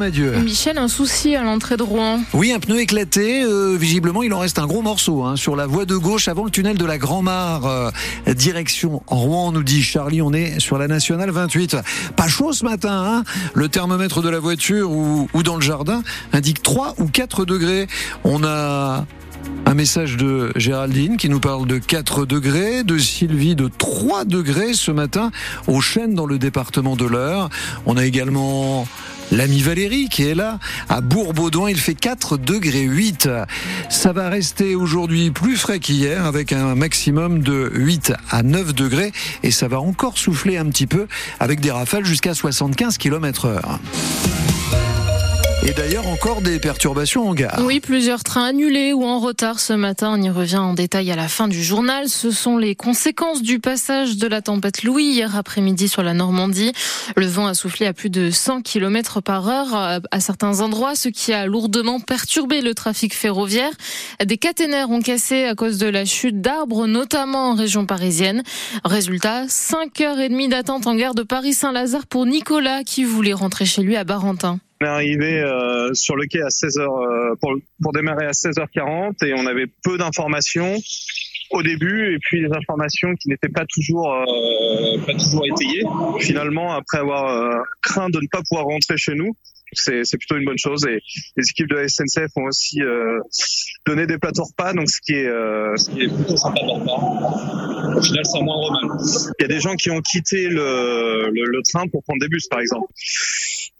Adieu. Michel, un souci à l'entrée de Rouen. Oui, un pneu éclaté. Euh, visiblement, il en reste un gros morceau hein, sur la voie de gauche avant le tunnel de la Grand-Mare. Euh, direction Rouen, nous dit Charlie. On est sur la nationale 28. Pas chaud ce matin. Hein le thermomètre de la voiture ou, ou dans le jardin indique 3 ou 4 degrés. On a un message de Géraldine qui nous parle de 4 degrés, de Sylvie de 3 degrés ce matin au Chêne dans le département de l'Eure. On a également l'ami Valérie qui est là à Bourbaudouin. Il fait 4 degrés 8. Ça va rester aujourd'hui plus frais qu'hier avec un maximum de 8 à 9 degrés et ça va encore souffler un petit peu avec des rafales jusqu'à 75 km heure. Et d'ailleurs, encore des perturbations en gare. Oui, plusieurs trains annulés ou en retard ce matin. On y revient en détail à la fin du journal. Ce sont les conséquences du passage de la tempête Louis hier après-midi sur la Normandie. Le vent a soufflé à plus de 100 km par heure à certains endroits, ce qui a lourdement perturbé le trafic ferroviaire. Des caténaires ont cassé à cause de la chute d'arbres, notamment en région parisienne. Résultat, 5h30 d'attente en gare de Paris-Saint-Lazare pour Nicolas qui voulait rentrer chez lui à Barentin. On est arrivé euh, sur le quai à 16h euh, pour, pour démarrer à 16h40 et on avait peu d'informations au début et puis des informations qui n'étaient pas toujours euh, pas toujours étayées. Finalement, après avoir euh, craint de ne pas pouvoir rentrer chez nous, c'est plutôt une bonne chose et les équipes de la SNCF ont aussi euh, donné des plateaux repas, donc ce qui est ce qui est plutôt sympa de. Au final, c'est moins mal. Il y a des gens qui ont quitté le, le, le train pour prendre des bus, par exemple.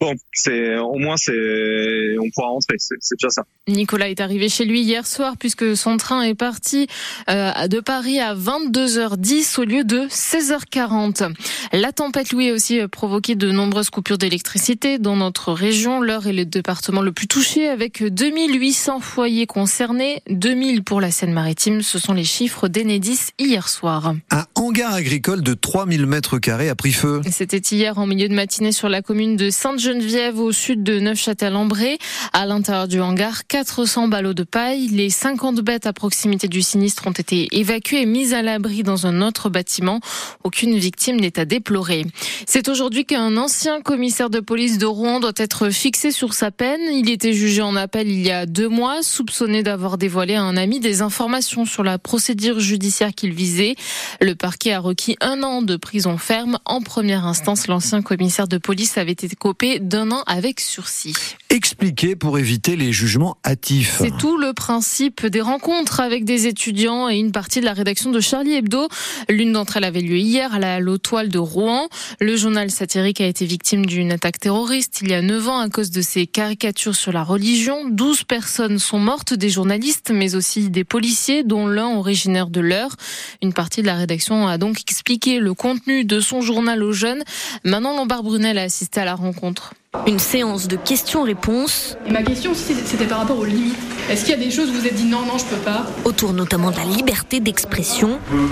Bon, c'est au moins c'est on pourra rentrer, c'est déjà ça. Nicolas est arrivé chez lui hier soir puisque son train est parti euh, de Paris à 22h10 au lieu de 16h40. La tempête Louis a aussi provoqué de nombreuses coupures d'électricité dans notre région. L'heure est le département le plus touché avec 2800 foyers concernés, 2000 pour la Seine-Maritime. Ce sont les chiffres d'Enedis hier soir. Un hangar agricole de 3000 mètres carrés a pris feu. C'était hier en milieu de matinée sur la commune de sainte Geneviève au sud de Neufchâtel-en-Bray. À l'intérieur du hangar, 400 ballots de paille. Les 50 bêtes à proximité du sinistre ont été évacuées et mises à l'abri dans un autre bâtiment. Aucune victime n'est à déplorer. C'est aujourd'hui qu'un ancien commissaire de police de Rouen doit être fixé sur sa peine. Il était jugé en appel il y a deux mois, soupçonné d'avoir dévoilé à un ami des informations sur la procédure judiciaire qu'il visait. Le parquet a requis un an de prison ferme. En première instance, l'ancien commissaire de police avait été copé d'un an avec sursis. Expliquer pour éviter les jugements hâtifs. C'est tout le principe des rencontres avec des étudiants et une partie de la rédaction de Charlie Hebdo. L'une d'entre elles avait lieu hier à la Lotoile de Rouen. Le journal satirique a été victime d'une attaque terroriste il y a 9 ans à cause de ses caricatures sur la religion. 12 personnes sont mortes, des journalistes, mais aussi des policiers, dont l'un originaire de l'heure. Une partie de la rédaction a donc expliqué le contenu de son journal aux jeunes. Manon Lombard-Brunel a assisté à la rencontre. Une séance de questions-réponses. Ma question c'était par rapport aux limites. Est-ce qu'il y a des choses où vous êtes dit non, non, je peux pas Autour notamment de la liberté d'expression. On peut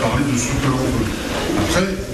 parler de ce que l'on veut. Après,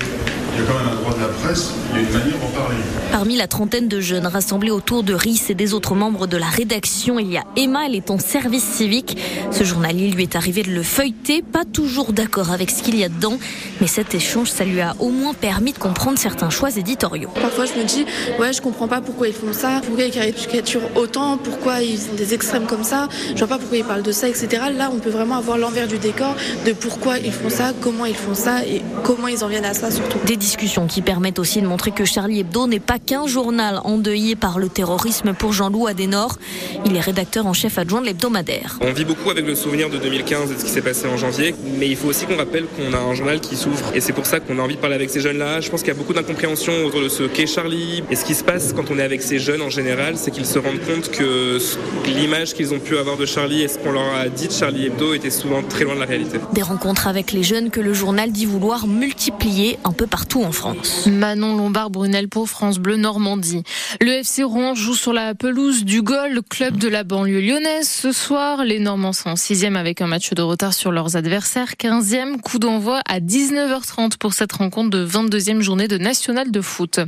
il y a quand même un droit de la presse, il y a une manière d'en parler. Parmi la trentaine de jeunes rassemblés autour de RIS et des autres membres de la rédaction, il y a Emma, elle est en service civique. Ce journal, il lui est arrivé de le feuilleter, pas toujours d'accord avec ce qu'il y a dedans, mais cet échange, ça lui a au moins permis de comprendre certains choix éditoriaux. Parfois, je me dis, ouais, je comprends pas pourquoi ils font ça, pourquoi ils caricaturent autant, pourquoi ils ont des extrêmes comme ça, je vois pas pourquoi ils parlent de ça, etc. Là, on peut vraiment avoir l'envers du décor de pourquoi ils font ça, comment ils font ça et comment ils en viennent à ça surtout discussions qui permettent aussi de montrer que Charlie Hebdo n'est pas qu'un journal endeuillé par le terrorisme pour Jean-Loup Adenor. Il est rédacteur en chef adjoint de l'hebdomadaire. On vit beaucoup avec le souvenir de 2015 et de ce qui s'est passé en janvier, mais il faut aussi qu'on rappelle qu'on a un journal qui souffre. Et c'est pour ça qu'on a envie de parler avec ces jeunes-là. Je pense qu'il y a beaucoup d'incompréhension autour de ce qu'est Charlie. Et ce qui se passe quand on est avec ces jeunes en général, c'est qu'ils se rendent compte que l'image qu'ils ont pu avoir de Charlie et ce qu'on leur a dit de Charlie Hebdo était souvent très loin de la réalité. Des rencontres avec les jeunes que le journal dit vouloir multiplier un peu partout en France. Manon Lombard-Brunel pour France Bleu Normandie. Le FC Rouen joue sur la pelouse du Gol, club de la banlieue lyonnaise. Ce soir, les Normands sont en sixième avec un match de retard sur leurs adversaires. 15e coup d'envoi à 19h30 pour cette rencontre de 22e journée de National de foot.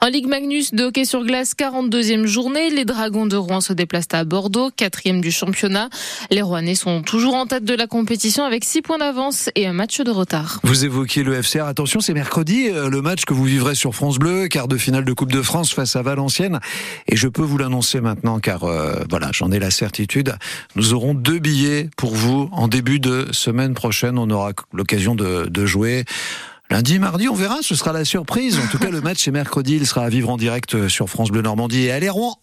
En Ligue Magnus de hockey sur glace, 42e journée. Les Dragons de Rouen se déplacent à Bordeaux, quatrième du championnat. Les Rouennais sont toujours en tête de la compétition avec 6 points d'avance et un match de retard. Vous évoquiez le FCR. Attention, c'est mercredi. Euh, le match que vous vivrez sur France Bleu, quart de finale de Coupe de France face à Valenciennes. Et je peux vous l'annoncer maintenant, car euh, voilà, j'en ai la certitude. Nous aurons deux billets pour vous en début de semaine prochaine. On aura l'occasion de, jouer. Lundi, mardi, on verra, ce sera la surprise. En tout cas, le match est mercredi, il sera à vivre en direct sur France Bleu Normandie et allez Rouen.